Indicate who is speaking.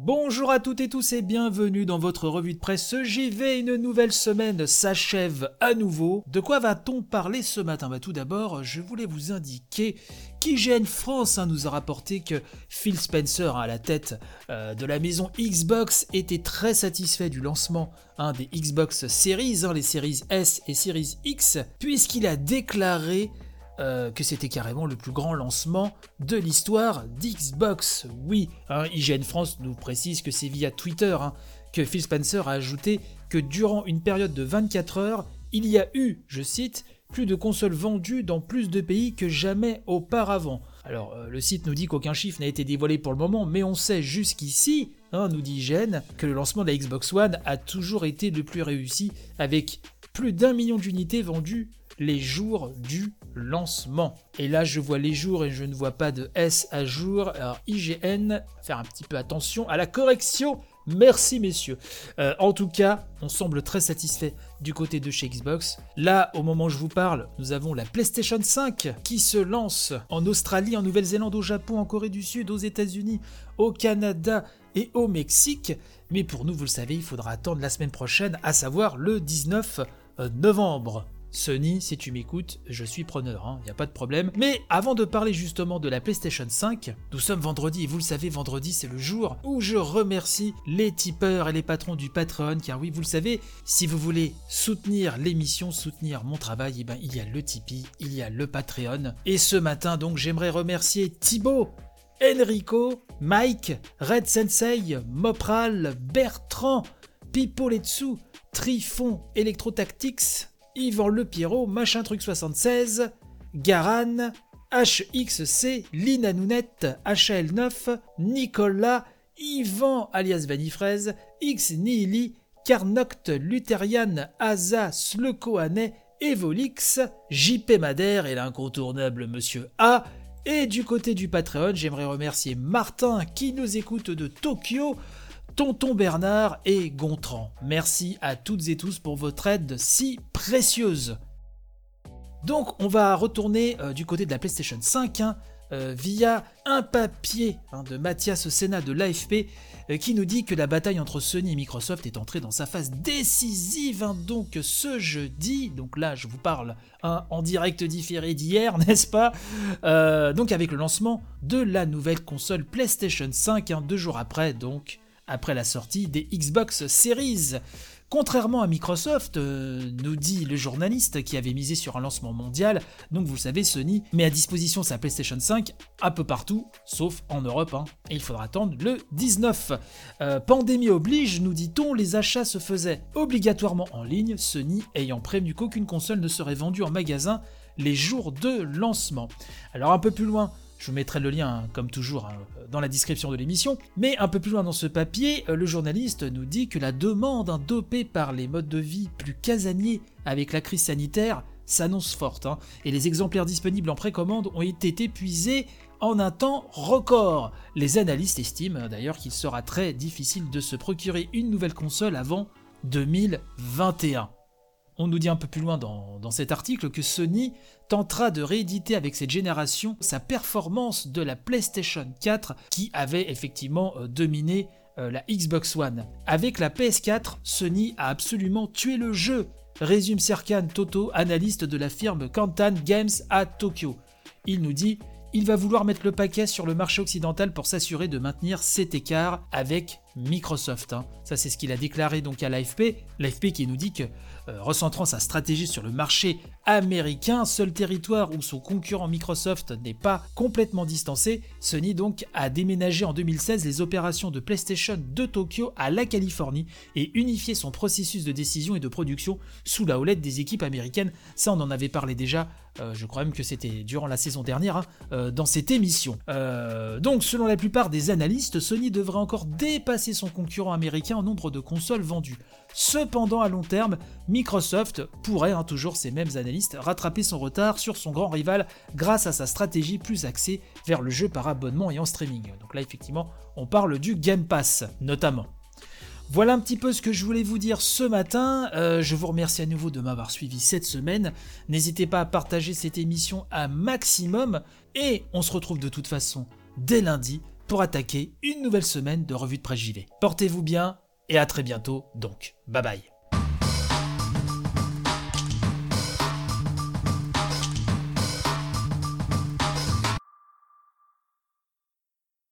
Speaker 1: Bonjour à toutes et tous et bienvenue dans votre revue de presse JV. Une nouvelle semaine s'achève à nouveau. De quoi va-t-on parler ce matin? Bah, Tout d'abord, je voulais vous indiquer qu'IGN France hein, nous a rapporté que Phil Spencer, hein, à la tête euh, de la maison Xbox, était très satisfait du lancement hein, des Xbox Series, les séries S et Series X, puisqu'il a déclaré euh, que c'était carrément le plus grand lancement de l'histoire d'Xbox. Oui, hein, IGN France nous précise que c'est via Twitter hein, que Phil Spencer a ajouté que durant une période de 24 heures, il y a eu, je cite, plus de consoles vendues dans plus de pays que jamais auparavant. Alors, euh, le site nous dit qu'aucun chiffre n'a été dévoilé pour le moment, mais on sait jusqu'ici, hein, nous dit IGN, que le lancement de la Xbox One a toujours été le plus réussi, avec plus d'un million d'unités vendues les jours du lancement. Et là, je vois les jours et je ne vois pas de S à jour. Alors, IGN, faire un petit peu attention à la correction. Merci messieurs. Euh, en tout cas, on semble très satisfait du côté de chez Xbox. Là, au moment où je vous parle, nous avons la PlayStation 5 qui se lance en Australie, en Nouvelle-Zélande, au Japon, en Corée du Sud, aux États-Unis, au Canada et au Mexique. Mais pour nous, vous le savez, il faudra attendre la semaine prochaine, à savoir le 19 novembre. Sony, si tu m'écoutes, je suis preneur, il hein, n'y a pas de problème. Mais avant de parler justement de la PlayStation 5, nous sommes vendredi et vous le savez, vendredi c'est le jour où je remercie les tipeurs et les patrons du Patreon, car oui, vous le savez, si vous voulez soutenir l'émission, soutenir mon travail, eh ben, il y a le Tipeee, il y a le Patreon. Et ce matin donc j'aimerais remercier Thibaut, Enrico, Mike, Red Sensei, Mopral, Bertrand, Pipo Letsu, Trifon, Electrotactics, Yvan Le Pierrot, Machin Truc 76, Garan, HXC, Lina Nounette, HL9, Nicolas, Yvan alias Vanifraise, X Nihili, Carnoct, Lutherian, Asa, Slekoane, Evolix, JP Madère et l'incontournable Monsieur A. Et du côté du Patreon, j'aimerais remercier Martin qui nous écoute de Tokyo, Tonton Bernard et Gontran. Merci à toutes et tous pour votre aide si précieuse. Donc on va retourner euh, du côté de la PlayStation 5 hein, euh, via un papier hein, de Mathias Senna de l'AFP euh, qui nous dit que la bataille entre Sony et Microsoft est entrée dans sa phase décisive hein, donc ce jeudi. Donc là je vous parle en direct différé d'hier, n'est-ce pas Donc avec le lancement de la nouvelle console PlayStation 5 deux jours après donc après la sortie des Xbox Series. Contrairement à Microsoft, euh, nous dit le journaliste qui avait misé sur un lancement mondial, donc vous savez, Sony met à disposition sa PlayStation 5 un peu partout, sauf en Europe, hein, et il faudra attendre le 19. Euh, pandémie oblige, nous dit-on, les achats se faisaient obligatoirement en ligne, Sony ayant prévenu qu'aucune console ne serait vendue en magasin les jours de lancement. Alors un peu plus loin, je vous mettrai le lien, hein, comme toujours, hein, dans la description de l'émission. Mais un peu plus loin dans ce papier, euh, le journaliste nous dit que la demande hein, dopée par les modes de vie plus casaniers avec la crise sanitaire s'annonce forte. et les exemplaires disponibles en précommande ont été épuisés en un temps record. Les analystes estiment d'ailleurs qu'il sera très difficile de se procurer une nouvelle console avant 2021. On nous dit un peu plus loin dans, cet article que Sony tentera de rééditer avec cette génération sa performance de la PlayStation 4 qui avait effectivement euh, dominé euh, la Xbox One. Avec la PS4, Sony a absolument tué le jeu, résume Serkan Toto, analyste de la firme Kantan Games à Tokyo. Il nous dit il va vouloir mettre le paquet sur le marché occidental pour s'assurer de maintenir cet écart avec Microsoft. Hein. Ça, c'est ce qu'il a déclaré donc à l'AFP. L'AFP qui nous dit que, euh, recentrant sa stratégie sur le marché américain, seul territoire où son concurrent Microsoft n'est pas complètement distancé, Sony donc a déménagé en 2016 les opérations de PlayStation de Tokyo à la Californie et unifié son processus de décision et de production sous la houlette des équipes américaines. Ça, on en avait parlé déjà euh, je crois même que c'était durant la saison dernière, hein, euh, dans cette émission. donc, selon la plupart des analystes, Sony devrait encore son concurrent américain en nombre de consoles vendues. Cependant, à long terme, Microsoft pourrait, hein, toujours ces mêmes analystes, rattraper son retard sur son grand rival grâce à sa stratégie plus axée vers le jeu par abonnement et en streaming. Donc là, effectivement, on parle du Game Pass, notamment. Voilà un petit peu ce que je voulais vous dire ce matin. Euh, je vous remercie à nouveau de m'avoir suivi cette semaine. N'hésitez pas à partager cette émission un maximum. Et on se retrouve de toute façon dès lundi pour attaquer une nouvelle semaine de revue de presse JV. Portez-vous bien et à très bientôt donc. Bye bye.